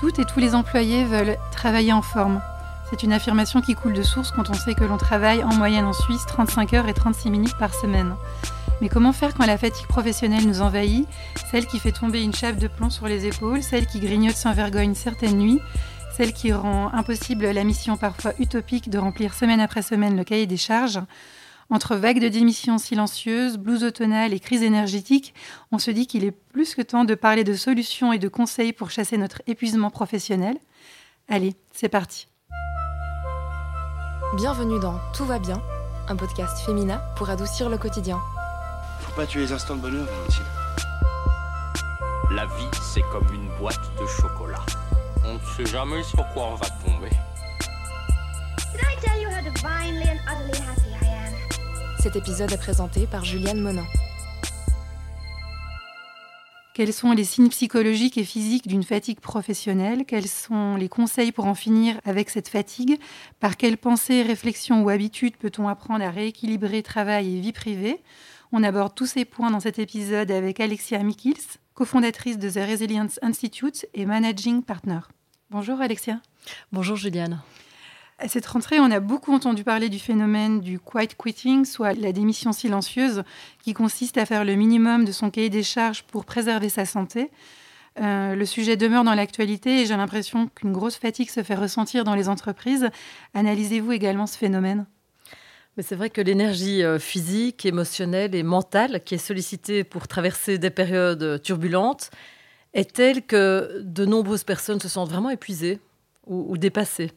Toutes et tous les employés veulent travailler en forme. C'est une affirmation qui coule de source quand on sait que l'on travaille en moyenne en Suisse 35 heures et 36 minutes par semaine. Mais comment faire quand la fatigue professionnelle nous envahit, celle qui fait tomber une chape de plomb sur les épaules, celle qui grignote sans vergogne certaines nuits, celle qui rend impossible la mission parfois utopique de remplir semaine après semaine le cahier des charges entre vagues de démissions silencieuses, blues automnales et crises énergétiques, on se dit qu'il est plus que temps de parler de solutions et de conseils pour chasser notre épuisement professionnel. Allez, c'est parti. Bienvenue dans Tout va bien, un podcast féminin pour adoucir le quotidien. Faut pas tuer les instants de bonheur, Valentine. La vie, c'est comme une boîte de chocolat. On ne sait jamais sur quoi on va tomber. Did I tell you how divinely and utterly happy I am? Cet épisode est présenté par Juliane Monin. Quels sont les signes psychologiques et physiques d'une fatigue professionnelle? Quels sont les conseils pour en finir avec cette fatigue? Par quelles pensées, réflexions ou habitudes peut-on apprendre à rééquilibrer travail et vie privée? On aborde tous ces points dans cet épisode avec Alexia Mikils, cofondatrice de The Resilience Institute et managing partner. Bonjour Alexia. Bonjour Juliane. À cette rentrée, on a beaucoup entendu parler du phénomène du quiet quitting, soit la démission silencieuse, qui consiste à faire le minimum de son cahier des charges pour préserver sa santé. Euh, le sujet demeure dans l'actualité et j'ai l'impression qu'une grosse fatigue se fait ressentir dans les entreprises. Analysez-vous également ce phénomène Mais c'est vrai que l'énergie euh, physique, émotionnelle et mentale qui est sollicitée pour traverser des périodes turbulentes est telle que de nombreuses personnes se sentent vraiment épuisées ou dépassées.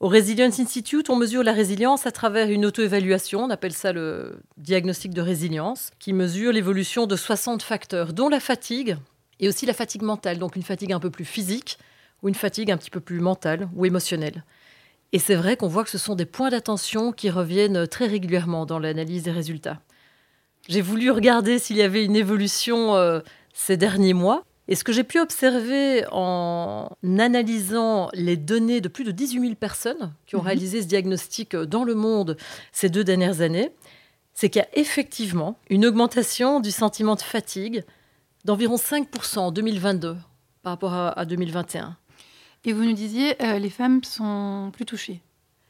Au Resilience Institute, on mesure la résilience à travers une auto-évaluation, on appelle ça le diagnostic de résilience, qui mesure l'évolution de 60 facteurs, dont la fatigue et aussi la fatigue mentale, donc une fatigue un peu plus physique ou une fatigue un petit peu plus mentale ou émotionnelle. Et c'est vrai qu'on voit que ce sont des points d'attention qui reviennent très régulièrement dans l'analyse des résultats. J'ai voulu regarder s'il y avait une évolution euh, ces derniers mois. Et ce que j'ai pu observer en analysant les données de plus de 18 000 personnes qui ont Mhm. réalisé ce diagnostic dans le monde ces deux dernières années, c'est qu'il y a effectivement une augmentation du sentiment de fatigue d'environ 5% en 2022 par rapport à, à 2021. Et vous nous disiez, euh, les femmes sont plus touchées.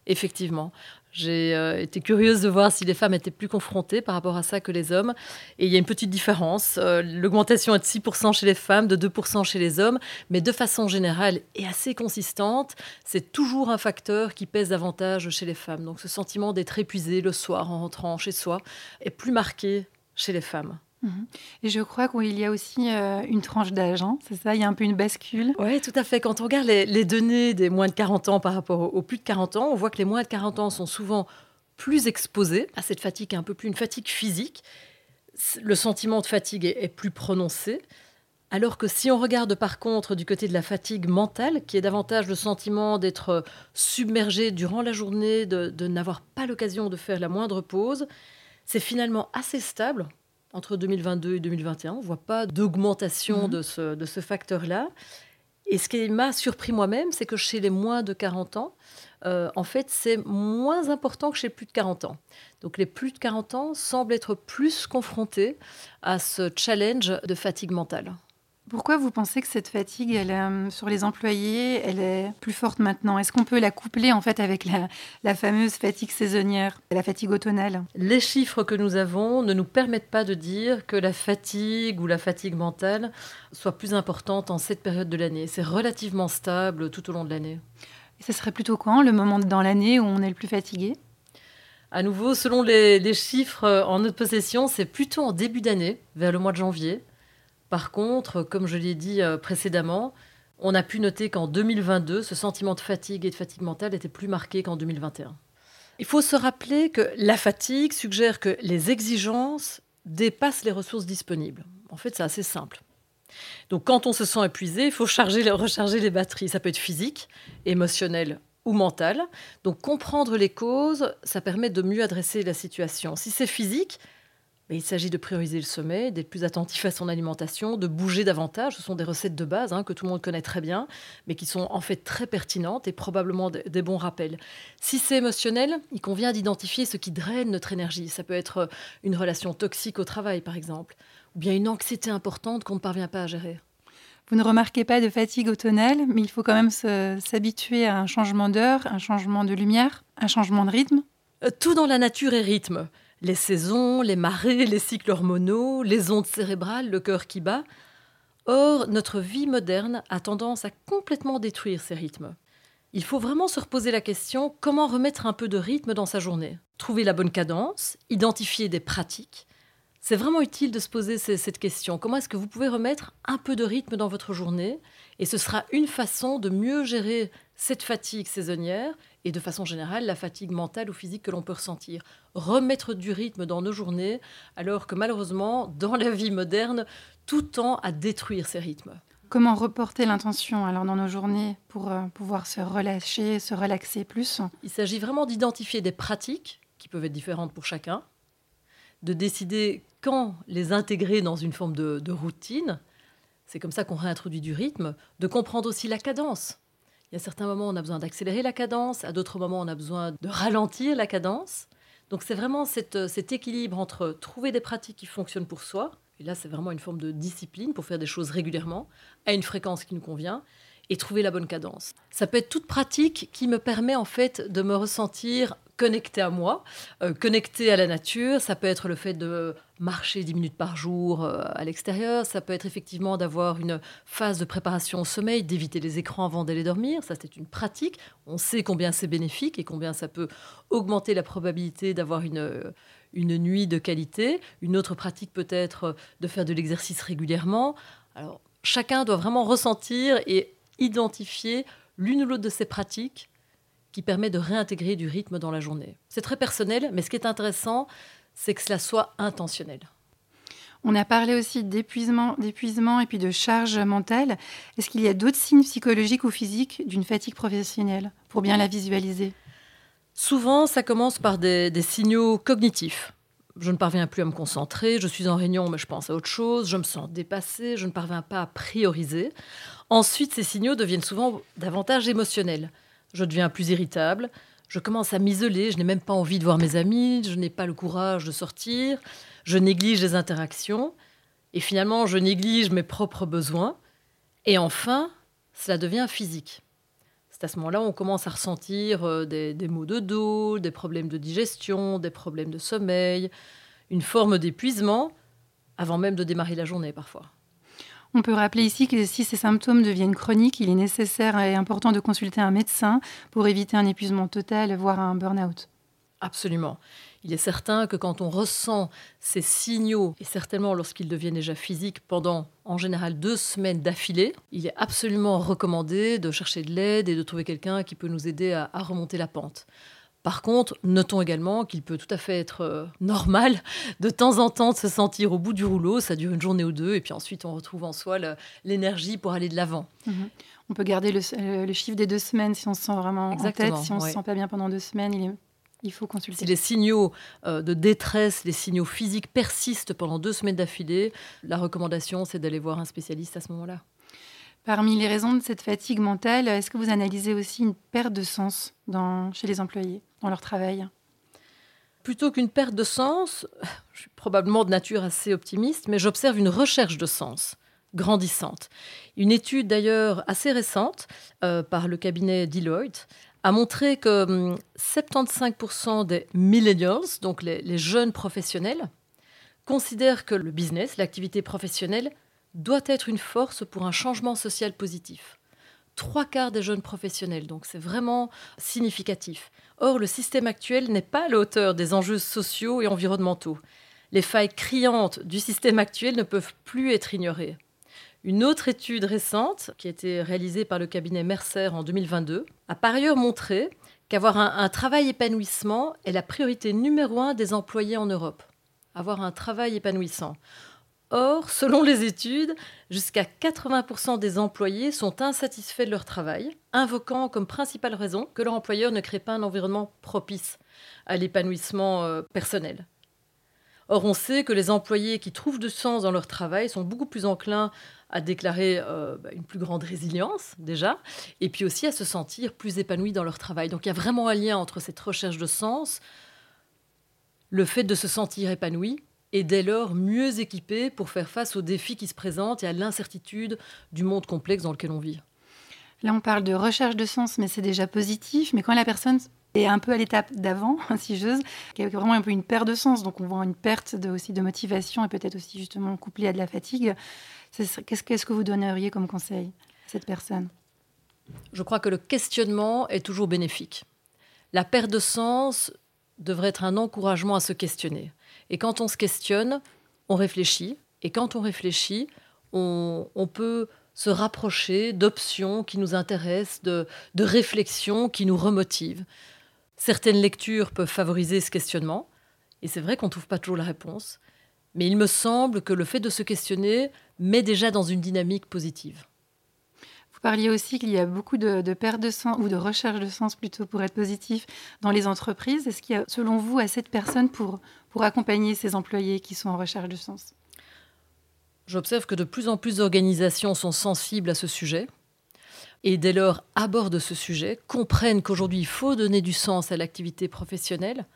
Effectivement. J'ai euh, été curieuse de voir si les femmes étaient plus confrontées par rapport à ça que les hommes. Et il y a une petite différence. Euh, L'augmentation est de 6% chez les femmes, de 2% chez les hommes, mais de façon générale et assez consistante, c'est toujours un facteur qui pèse davantage chez les femmes. Donc ce sentiment d'être épuisé le soir en rentrant chez soi est plus marqué chez les femmes. Et je crois qu'il y a aussi euh, une tranche d'âge, hein, c'est ça? Il y a un peu une bascule? Oui, tout à fait. Quand on regarde les, données des moins de 40 ans par rapport aux, plus de 40 ans, on voit que les moins de 40 ans sont souvent plus exposés à cette fatigue, un peu plus une fatigue physique. Le sentiment de fatigue est, plus prononcé. Alors que si on regarde par contre du côté de la fatigue mentale, qui est davantage le sentiment d'être submergé durant la journée, de n'avoir pas l'occasion de faire la moindre pause, c'est finalement assez stable entre 2022 et 2021. On ne voit pas d'augmentation Mhm. de ce, de ce facteur-là. Et ce qui m'a surpris moi-même, c'est que chez les moins de 40 ans, euh, en fait, c'est moins important que chez les plus de 40 ans. Donc les plus de 40 ans semblent être plus confrontés à ce challenge de fatigue mentale. Pourquoi vous pensez que cette fatigue, elle, euh, sur les employés, elle est plus forte maintenant? Est-ce qu'on peut la coupler en fait avec la, la fameuse fatigue saisonnière, la fatigue automnale? Les chiffres que nous avons ne nous permettent pas de dire que la fatigue ou la fatigue mentale soit plus importante en cette période de l'année. C'est relativement stable tout au long de l'année. Et ce serait plutôt quand le moment dans l'année où on est le plus fatigué? À nouveau, selon les, les chiffres euh, en notre possession, c'est plutôt en début d'année, vers le mois de janvier. Par contre, comme je l'ai dit euh, précédemment, on a pu noter qu'en 2022, ce sentiment de fatigue et de fatigue mentale était plus marqué qu'en 2021. Il faut se rappeler que la fatigue suggère que les exigences dépassent les ressources disponibles. En fait, c'est assez simple. Donc quand on se sent épuisé, il faut charger, recharger les batteries. Ça peut être physique, émotionnel ou mental. Donc comprendre les causes, ça permet de mieux adresser la situation. Si c'est physique, mais il s'agit de prioriser le sommeil, d'être plus attentif à son alimentation, de bouger davantage. Ce sont des recettes de base hein, que tout le monde connaît très bien, mais qui sont en fait très pertinentes et probablement des, bons rappels. Si c'est émotionnel, il convient d'identifier ce qui draine notre énergie. Ça peut être euh, une relation toxique au travail, par exemple, ou bien une anxiété importante qu'on ne parvient pas à gérer. Vous ne remarquez pas de fatigue automnale, mais il faut quand même s'habituer à un changement d'heure, un changement de lumière, un changement de rythme? Euh, tout dans la nature est rythme. Les saisons, les marées, les cycles hormonaux, les ondes cérébrales, le cœur qui bat. Or, notre vie moderne a tendance à complètement détruire ces rythmes. Il faut vraiment se reposer la question comment remettre un peu de rythme dans sa journée? Trouver la bonne cadence, identifier des pratiques, c'est vraiment utile de se poser cette question. Comment est-ce que vous pouvez remettre un peu de rythme dans votre journée? Et ce sera une façon de mieux gérer cette fatigue saisonnière et de façon générale la fatigue mentale ou physique que l'on peut ressentir. Remettre du rythme dans nos journées alors que malheureusement, dans la vie moderne, tout tend à détruire ces rythmes. Comment reporter l'intention alors dans nos journées pour euh, pouvoir se relâcher, se relaxer plus? Il s'agit vraiment d'identifier des pratiques qui peuvent être différentes pour chacun, de décider quand les intégrer dans une forme de, routine. C'est comme ça qu'on réintroduit du rythme, de comprendre aussi la cadence. Il y a certains moments où on a besoin d'accélérer la cadence, à d'autres moments on a besoin de ralentir la cadence. Donc c'est vraiment cet équilibre entre trouver des pratiques qui fonctionnent pour soi, et là c'est vraiment une forme de discipline pour faire des choses régulièrement, à une fréquence qui nous convient, et trouver la bonne cadence. Ça peut être toute pratique qui me permet en fait de me ressentir connecté à moi, euh, connecté à la nature. Ça peut être le fait de marcher 10 minutes par jour euh, à l'extérieur. Ça peut être effectivement d'avoir une phase de préparation au sommeil, d'éviter les écrans avant d'aller dormir. Ça, c'est une pratique. On sait combien c'est bénéfique et combien ça peut augmenter la probabilité d'avoir une, une nuit de qualité. Une autre pratique peut être de faire de l'exercice régulièrement. Alors, chacun doit vraiment ressentir et identifier l'une ou l'autre de ces pratiques qui permet de réintégrer du rythme dans la journée. C'est très personnel, mais ce qui est intéressant, c'est que cela soit intentionnel. On a parlé aussi d'épuisement, d'épuisement et puis de charge mentale. Est-ce qu'il y a d'autres signes psychologiques ou physiques d'une fatigue professionnelle pour bien la visualiser? Souvent, ça commence par des, des, signaux cognitifs. Je ne parviens plus à me concentrer, je suis en réunion mais je pense à autre chose, je me sens dépassée, je ne parviens pas à prioriser. Ensuite, ces signaux deviennent souvent davantage émotionnels. Je deviens plus irritable, je commence à m'isoler, je n'ai même pas envie de voir mes amis, je n'ai pas le courage de sortir, je néglige les interactions, et finalement je néglige mes propres besoins, et enfin, cela devient physique. C'est à ce moment-là où on commence à ressentir euh, des, des maux de dos, des problèmes de digestion, des problèmes de sommeil, une forme d'épuisement, avant même de démarrer la journée parfois. On peut rappeler ici que si ces symptômes deviennent chroniques, il est nécessaire et important de consulter un médecin pour éviter un épuisement total, voire un burn-out. Absolument. Il est certain que quand on ressent ces signaux, et certainement lorsqu'ils deviennent déjà physiques pendant en général deux semaines d'affilée, il est absolument recommandé de chercher de l'aide et de trouver quelqu'un qui peut nous aider à, à remonter la pente. Par contre, notons également qu'il peut tout à fait être euh, normal de temps en temps de se sentir au bout du rouleau. Ça dure une journée ou deux, et puis ensuite on retrouve en soi l'énergie pour aller de l'avant. Mhm. On peut garder le, chiffre des deux semaines si on se sent vraiment en tête. Si on ne se sent pas bien pendant deux semaines, il, faut consulter. Si les signaux euh, de détresse, les signaux physiques persistent pendant deux semaines d'affilée, la recommandation, c'est d'aller voir un spécialiste à ce moment-là. Parmi les raisons de cette fatigue mentale, est-ce que vous analysez aussi une perte de sens dans, chez les employés, dans leur travail? Plutôt qu'une perte de sens, je suis probablement de nature assez optimiste, mais j'observe une recherche de sens grandissante. Une étude d'ailleurs assez récente euh, par le cabinet Deloitte a montré que 75% hum, des millennials, donc les jeunes professionnels, considèrent que le business, l'activité professionnelle, doit être une force pour un changement social positif. Trois quarts des jeunes professionnels, donc c'est vraiment significatif. Or, le système actuel n'est pas à la hauteur des enjeux sociaux et environnementaux. Les failles criantes du système actuel ne peuvent plus être ignorées. Une autre étude récente, qui a été réalisée par le cabinet Mercer en 2022, a par ailleurs montré qu'avoir un, travail épanouissement est la priorité numéro un des employés en Europe. Avoir un travail épanouissant. Or, selon les études, jusqu'à 80% des employés sont insatisfaits de leur travail, invoquant comme principale raison que leur employeur ne crée pas un environnement propice à l'épanouissement euh, personnel. Or, on sait que les employés qui trouvent du sens dans leur travail sont beaucoup plus enclins à déclarer euh, bah, une plus grande résilience déjà, et puis aussi à se sentir plus épanouis dans leur travail. Donc il y a vraiment un lien entre cette recherche de sens, le fait de se sentir épanoui, et dès lors mieux équipés pour faire face aux défis qui se présentent et à l'incertitude du monde complexe dans lequel on vit. Là, on parle de recherche de sens, mais c'est déjà positif. Mais quand la personne est un peu à l'étape d'avant, si j'ose, qui a vraiment un peu une perte de sens, donc on voit une perte de, aussi de motivation et peut-être aussi justement couplée à de la fatigue, qu'est-ce que vous donneriez comme conseil à cette personne? Je crois que le questionnement est toujours bénéfique. La perte de sens devrait être un encouragement à se questionner. Et quand on se questionne, on réfléchit. Et quand on réfléchit, on, peut se rapprocher d'options qui nous intéressent, de réflexions qui nous remotivent. Certaines lectures peuvent favoriser ce questionnement, et c'est vrai qu'on ne trouve pas toujours la réponse, mais il me semble que le fait de se questionner met déjà dans une dynamique positive. Vous parliez aussi qu'il y a beaucoup de, de de sens, ou de recherche de sens plutôt pour être positif, dans les entreprises. Est-ce qu'il y a, selon vous, assez de personnes pour, pour accompagner ces employés qui sont en recherche de sens? J'observe que de plus en plus d'organisations sont sensibles à ce sujet et dès lors abordent ce sujet, comprennent qu'aujourd'hui il faut donner du sens à l'activité professionnelle,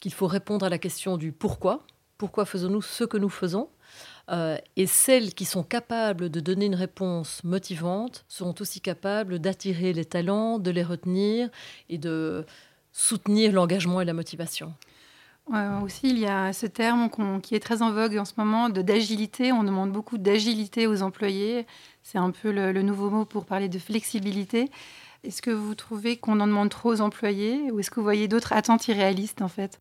qu'il faut répondre à la question du pourquoi, pourquoi faisons-nous ce que nous faisons, euh, et celles qui sont capables de donner une réponse motivante seront aussi capables d'attirer les talents, de les retenir et de soutenir l'engagement et la motivation. Aussi, il y a ce terme qui est très en vogue en ce moment de d'agilité. On demande beaucoup d'agilité aux employés. C'est un peu le, nouveau mot pour parler de flexibilité. Est-ce que vous trouvez qu'on en demande trop aux employés ou est-ce que vous voyez d'autres attentes irréalistes en fait?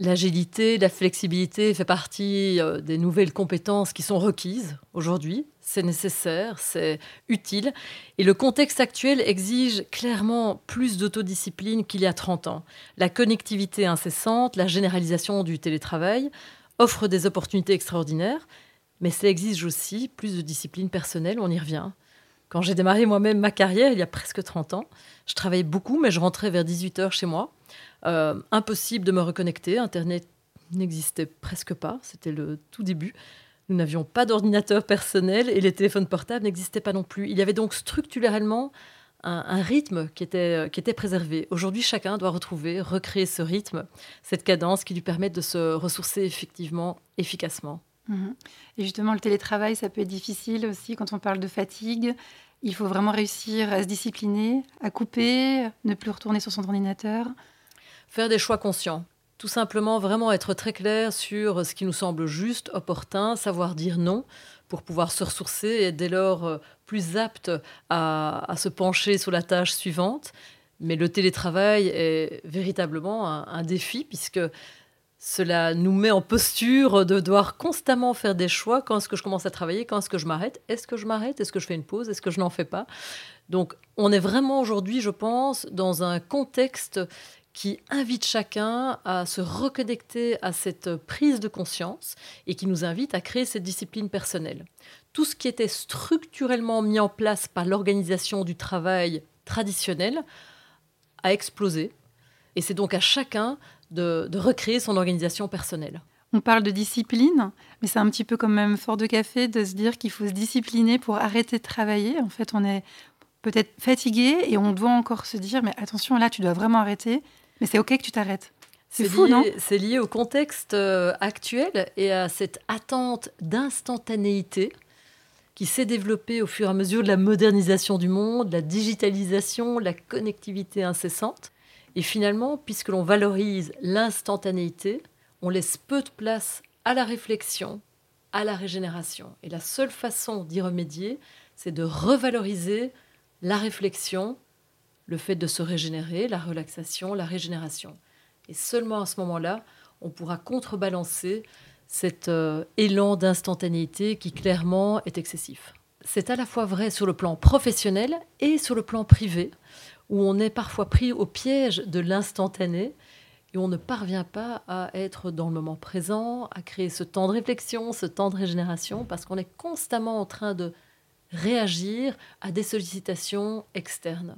L'agilité, la flexibilité fait partie euh, des nouvelles compétences qui sont requises aujourd'hui. C'est nécessaire, c'est utile. Et le contexte actuel exige clairement plus d'autodiscipline qu'il y a 30 ans. La connectivité incessante, la généralisation du télétravail offrent des opportunités extraordinaires, mais ça exige aussi plus de discipline personnelle, on y revient. Quand j'ai démarré moi-même ma carrière, il y a presque 30 ans, je travaillais beaucoup, mais je rentrais vers 18 heures chez moi. Euh, impossible de me reconnecter. Internet n'existait presque pas. C'était le tout début. Nous n'avions pas d'ordinateur personnel et les téléphones portables n'existaient pas non plus. Il y avait donc structurellement un, rythme qui était, qui était préservé. Aujourd'hui, chacun doit retrouver, recréer ce rythme, cette cadence qui lui permet de se ressourcer effectivement, efficacement. Mhm. Et justement, le télétravail, ça peut être difficile aussi quand on parle de fatigue. Il faut vraiment réussir à se discipliner, à couper, ne plus retourner sur son ordinateur faire des choix conscients. Tout simplement, vraiment être très clair sur ce qui nous semble juste, opportun, savoir dire non pour pouvoir se ressourcer et dès lors euh, plus apte à, se pencher sur la tâche suivante. Mais le télétravail est véritablement un, défi puisque cela nous met en posture de devoir constamment faire des choix. Quand est-ce que je commence à travailler? Quand est-ce que je m'arrête? Est-ce que je m'arrête? Est-ce que je fais une pause? Est-ce que je n'en fais pas? Donc on est vraiment aujourd'hui, je pense, dans un contexte qui invite chacun à se reconnecter à cette prise de conscience et qui nous invite à créer cette discipline personnelle. Tout ce qui était structurellement mis en place par l'organisation du travail traditionnel a explosé. Et c'est donc à chacun de, recréer son organisation personnelle. On parle de discipline, mais c'est un petit peu comme même fort de café de se dire qu'il faut se discipliner pour arrêter de travailler. En fait, on est peut-être fatigué et on doit encore se dire mais attention là, tu dois vraiment arrêter mais c'est OK que tu t'arrêtes. C'est fou, non C'est lié au contexte euh, actuel et à cette attente d'instantanéité qui s'est développée au fur et à mesure de la modernisation du monde, la digitalisation, la connectivité incessante. Et finalement, puisque l'on valorise l'instantanéité, on laisse peu de place à la réflexion, à la régénération. Et la seule façon d'y remédier, c'est de revaloriser la réflexion, le fait de se régénérer, la relaxation, la régénération. Et seulement à ce moment-là, on pourra contrebalancer cet euh, élan d'instantanéité qui clairement est excessif. C'est à la fois vrai sur le plan professionnel et sur le plan privé, où on est parfois pris au piège de l'instantané et on ne parvient pas à être dans le moment présent, à créer ce temps de réflexion, ce temps de régénération, parce qu'on est constamment en train de réagir à des sollicitations externes.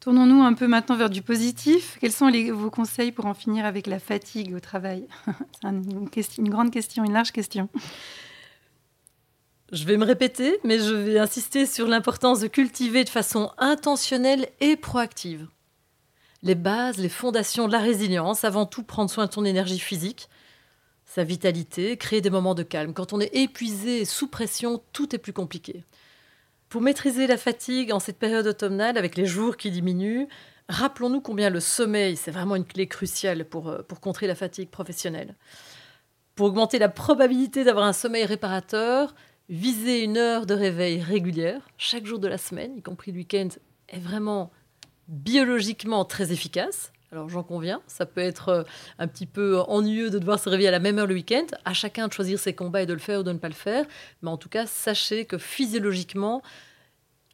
Tournons-nous un peu maintenant vers du positif. Quels sont vos conseils pour en finir avec la fatigue au travail? C'est une, une grande question, une large question. Je vais me répéter, mais je vais insister sur l'importance de cultiver de façon intentionnelle et proactive les bases, les fondations de la résilience. Avant tout, prendre soin de ton énergie physique. sa vitalité, créer des moments de calme. Quand on est épuisé et sous pression, tout est plus compliqué. Pour maîtriser la fatigue en cette période automnale, avec les jours qui diminuent, rappelons-nous combien le sommeil, c'est vraiment une clé cruciale pour, euh, pour contrer la fatigue professionnelle. Pour augmenter la probabilité d'avoir un sommeil réparateur, viser une heure de réveil régulière, chaque jour de la semaine, y compris le week-end, est vraiment biologiquement très efficace. Alors j'en conviens, ça peut être euh, un petit peu ennuyeux de devoir se réveiller à la même heure le week-end, à chacun de choisir ses combats et de le faire ou de ne pas le faire, mais en tout cas, sachez que physiologiquement,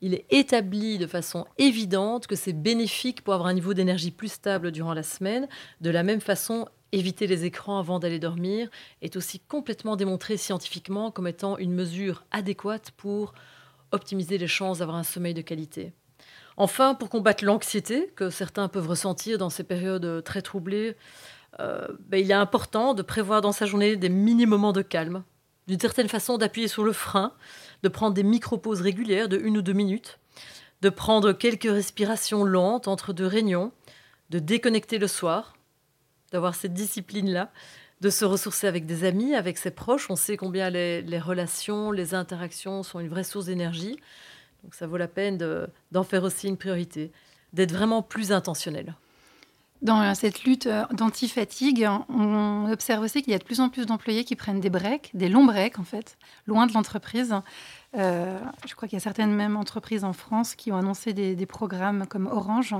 il est établi de façon évidente que c'est bénéfique pour avoir un niveau d'énergie plus stable durant la semaine. De la même façon, éviter les écrans avant d'aller dormir est aussi complètement démontré scientifiquement comme étant une mesure adéquate pour optimiser les chances d'avoir un sommeil de qualité. Enfin, pour combattre l'anxiété que certains peuvent ressentir dans ces périodes très troublées, euh, ben, il est important de prévoir dans sa journée des mini-moments de calme, d'une certaine façon d'appuyer sur le frein, de prendre des micro-pauses régulières de une ou deux minutes, de prendre quelques respirations lentes entre deux réunions, de déconnecter le soir, d'avoir cette discipline-là, de se ressourcer avec des amis, avec ses proches. On sait combien les, relations, les interactions sont une vraie source d'énergie. Donc ça vaut la peine d'en faire aussi une priorité, d'être vraiment plus intentionnel. Dans cette lutte euh, d'anti-fatigue, on observe aussi qu'il y a de plus en plus d'employés qui prennent des breaks, des longs breaks en fait, loin de l'entreprise. Euh, je crois qu'il y a certaines mêmes entreprises en France qui ont annoncé des, des programmes comme Orange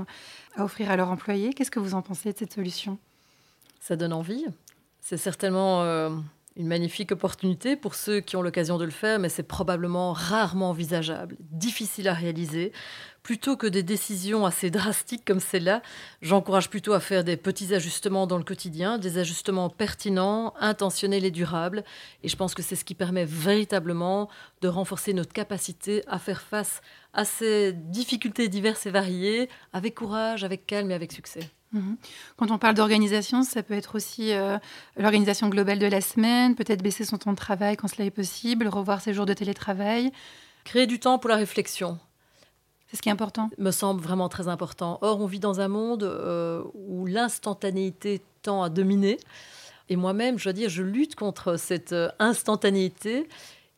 à offrir à leurs employés. Qu'est-ce que vous en pensez de cette solution? Ça donne envie. C'est certainement euh, une magnifique opportunité pour ceux qui ont l'occasion de le faire, mais c'est probablement rarement envisageable, difficile à réaliser. Plutôt que des décisions assez drastiques comme celle-là, j'encourage plutôt à faire des petits ajustements dans le quotidien, des ajustements pertinents, intentionnels et durables. Et je pense que c'est ce qui permet véritablement de renforcer notre capacité à faire face à ces difficultés diverses et variées, avec courage, avec calme et avec succès. Mhm. Quand on parle d'organisation, ça peut être aussi euh, l'organisation globale de la semaine, peut-être baisser son temps de travail quand cela est possible, revoir ses jours de télétravail. Créer du temps pour la réflexion. C'est ce qui est important. Me semble vraiment très important. Or, on vit dans un monde euh, où l'instantanéité tend à dominer. Et moi-même, je dois dire, je lutte contre cette euh, instantanéité.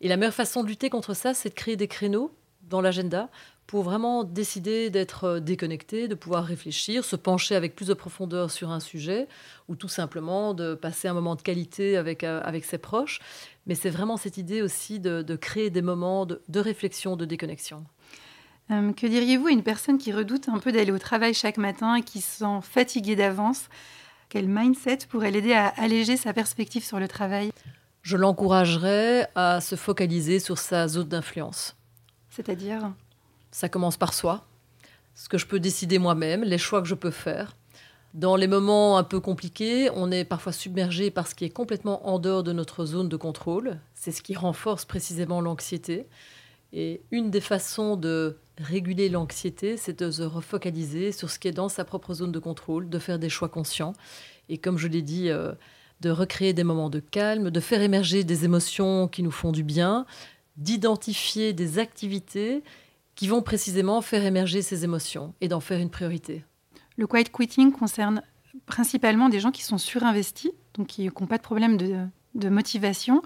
Et la meilleure façon de lutter contre ça, c'est de créer des créneaux dans l'agenda pour vraiment décider d'être euh, déconnecté, de pouvoir réfléchir, se pencher avec plus de profondeur sur un sujet, ou tout simplement de passer un moment de qualité avec, euh, avec ses proches. Mais c'est vraiment cette idée aussi de, de créer des moments de, de réflexion, de déconnexion. Euh, que diriez-vous à une personne qui redoute un peu d'aller au travail chaque matin et qui se sent fatiguée d'avance? Quel mindset pourrait l'aider à alléger sa perspective sur le travail? Je l'encouragerais à se focaliser sur sa zone d'influence. C'est-à-dire? Ça commence par soi, ce que je peux décider moi-même, les choix que je peux faire. Dans les moments un peu compliqués, on est parfois submergé par ce qui est complètement en dehors de notre zone de contrôle. C'est ce qui renforce précisément l'anxiété. Et une des façons de réguler l'anxiété, c'est de se refocaliser sur ce qui est dans sa propre zone de contrôle, de faire des choix conscients. Et comme je l'ai dit, euh, de recréer des moments de calme, de faire émerger des émotions qui nous font du bien, d'identifier des activités qui vont précisément faire émerger ces émotions et d'en faire une priorité. Le quiet quitting concerne principalement des gens qui sont surinvestis, donc qui n'ont pas de problème de, de motivation.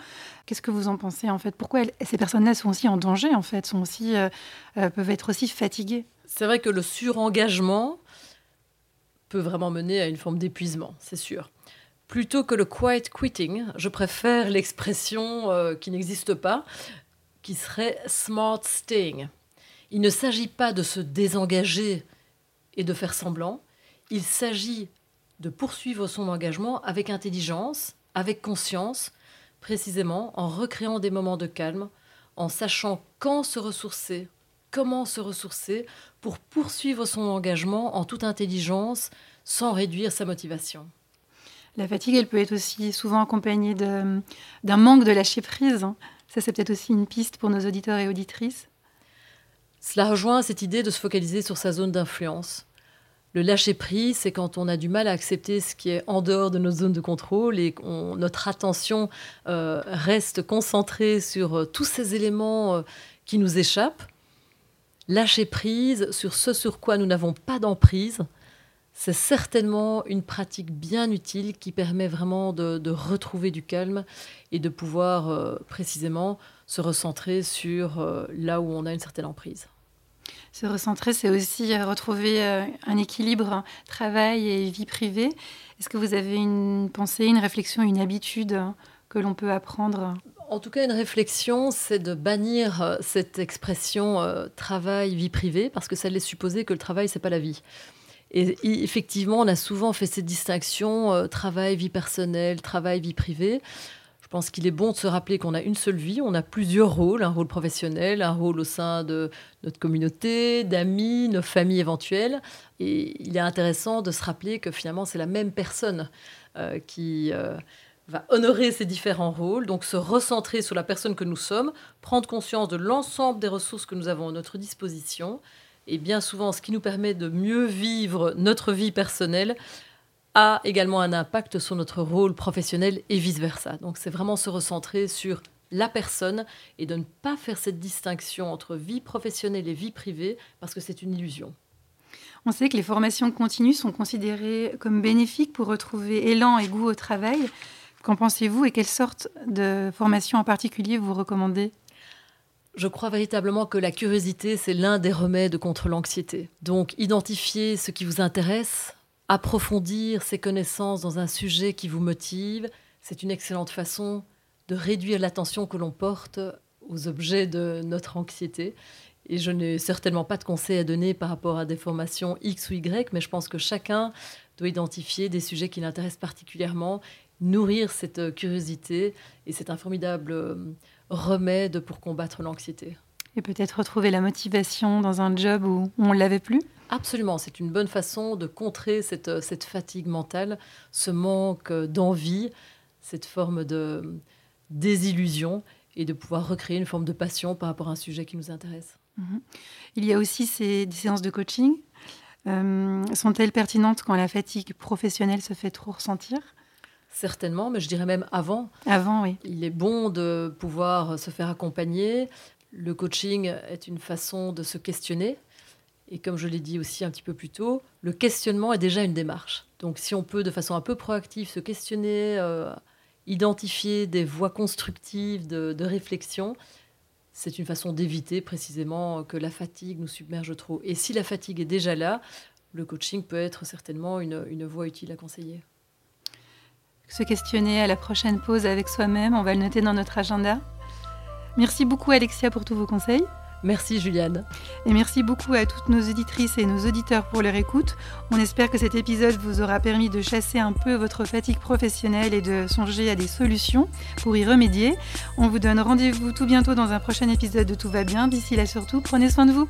Qu'est-ce que vous en pensez en fait? Pourquoi elles, ces personnes-là sont aussi en danger en fait, sont aussi, euh, euh, peuvent être aussi fatiguées? C'est vrai que le surengagement peut vraiment mener à une forme d'épuisement, c'est sûr. Plutôt que le quiet quitting, je préfère l'expression euh, qui n'existe pas, qui serait smart staying. Il ne s'agit pas de se désengager et de faire semblant, il s'agit de poursuivre son engagement avec intelligence, avec conscience, précisément en recréant des moments de calme, en sachant quand se ressourcer, comment se ressourcer pour poursuivre son engagement en toute intelligence sans réduire sa motivation. La fatigue, elle peut être aussi souvent accompagnée d'un manque de lâcher prise. Ça, c'est peut-être aussi une piste pour nos auditeurs et auditrices. Cela rejoint cette idée de se focaliser sur sa zone d'influence. Le lâcher prise, c'est quand on a du mal à accepter ce qui est en dehors de nos zones de contrôle et qu'on, notre attention euh, reste concentrée sur euh, tous ces éléments euh, qui nous échappent. Lâcher prise sur ce sur quoi nous n'avons pas d'emprise, c'est certainement une pratique bien utile qui permet vraiment de, retrouver du calme et de pouvoir euh, précisément se recentrer sur euh, là où on a une certaine emprise. Se recentrer, c'est aussi euh, retrouver un équilibre travail et vie privée. Est-ce que vous avez une pensée, une réflexion, une habitude que l'on peut apprendre? En tout cas, une réflexion, c'est de bannir cette expression travail, vie privée, parce que ça laisse supposer que le travail, c'est pas la vie. Et effectivement, on a souvent fait cette distinction euh, travail, vie personnelle, travail, vie privée. Je pense qu'il est bon de se rappeler qu'on a une seule vie, on a plusieurs rôles, un rôle professionnel, un rôle au sein de notre communauté, d'amis, nos familles éventuelles. Et il est intéressant de se rappeler que finalement, c'est la même personne euh, qui euh, va honorer ces différents rôles, donc se recentrer sur la personne que nous sommes, prendre conscience de l'ensemble des ressources que nous avons à notre disposition et bien souvent ce qui nous permet de mieux vivre notre vie personnelle a également un impact sur notre rôle professionnel et vice-versa. Donc c'est vraiment se recentrer sur la personne et de ne pas faire cette distinction entre vie professionnelle et vie privée parce que c'est une illusion. On sait que les formations continues sont considérées comme bénéfiques pour retrouver élan et goût au travail. Qu'en pensez-vous et quelle sorte de formation en particulier vous recommandez? Je crois véritablement que la curiosité, c'est l'un des remèdes contre l'anxiété. Donc, identifier ce qui vous intéresse, approfondir ses connaissances dans un sujet qui vous motive, c'est une excellente façon de réduire l'attention que l'on porte aux objets de notre anxiété. Et je n'ai certainement pas de conseils à donner par rapport à des formations X ou Y, mais je pense que chacun doit identifier des sujets qui l'intéressent particulièrement, nourrir cette curiosité. Et c'est un formidable remède pour combattre l'anxiété. Et peut-être retrouver la motivation dans un job où on ne l'avait plus? Absolument, c'est une bonne façon de contrer cette, cette fatigue mentale, ce manque d'envie, cette forme de désillusion et de pouvoir recréer une forme de passion par rapport à un sujet qui nous intéresse. Mhm. Il y a aussi ces séances de coaching. Euh, sont-elles pertinentes quand la fatigue professionnelle se fait trop ressentir? Certainement, mais je dirais même avant. Avant, oui. Il est bon de pouvoir se faire accompagner. Le coaching est une façon de se questionner. Et comme je l'ai dit aussi un petit peu plus tôt, le questionnement est déjà une démarche. Donc si on peut de façon un peu proactive se questionner, euh, identifier des voies constructives de, réflexion, c'est une façon d'éviter précisément que la fatigue nous submerge trop. Et si la fatigue est déjà là, le coaching peut être certainement une voie utile à conseiller se questionner à la prochaine pause avec soi-même. On va le noter dans notre agenda. Merci beaucoup Alexia pour tous vos conseils. Merci Juliane. Et merci beaucoup à toutes nos auditrices et nos auditeurs pour leur écoute. On espère que cet épisode vous aura permis de chasser un peu votre fatigue professionnelle et de songer à des solutions pour y remédier. On vous donne rendez-vous tout bientôt dans un prochain épisode de Tout va bien. D'ici là surtout, prenez soin de vous.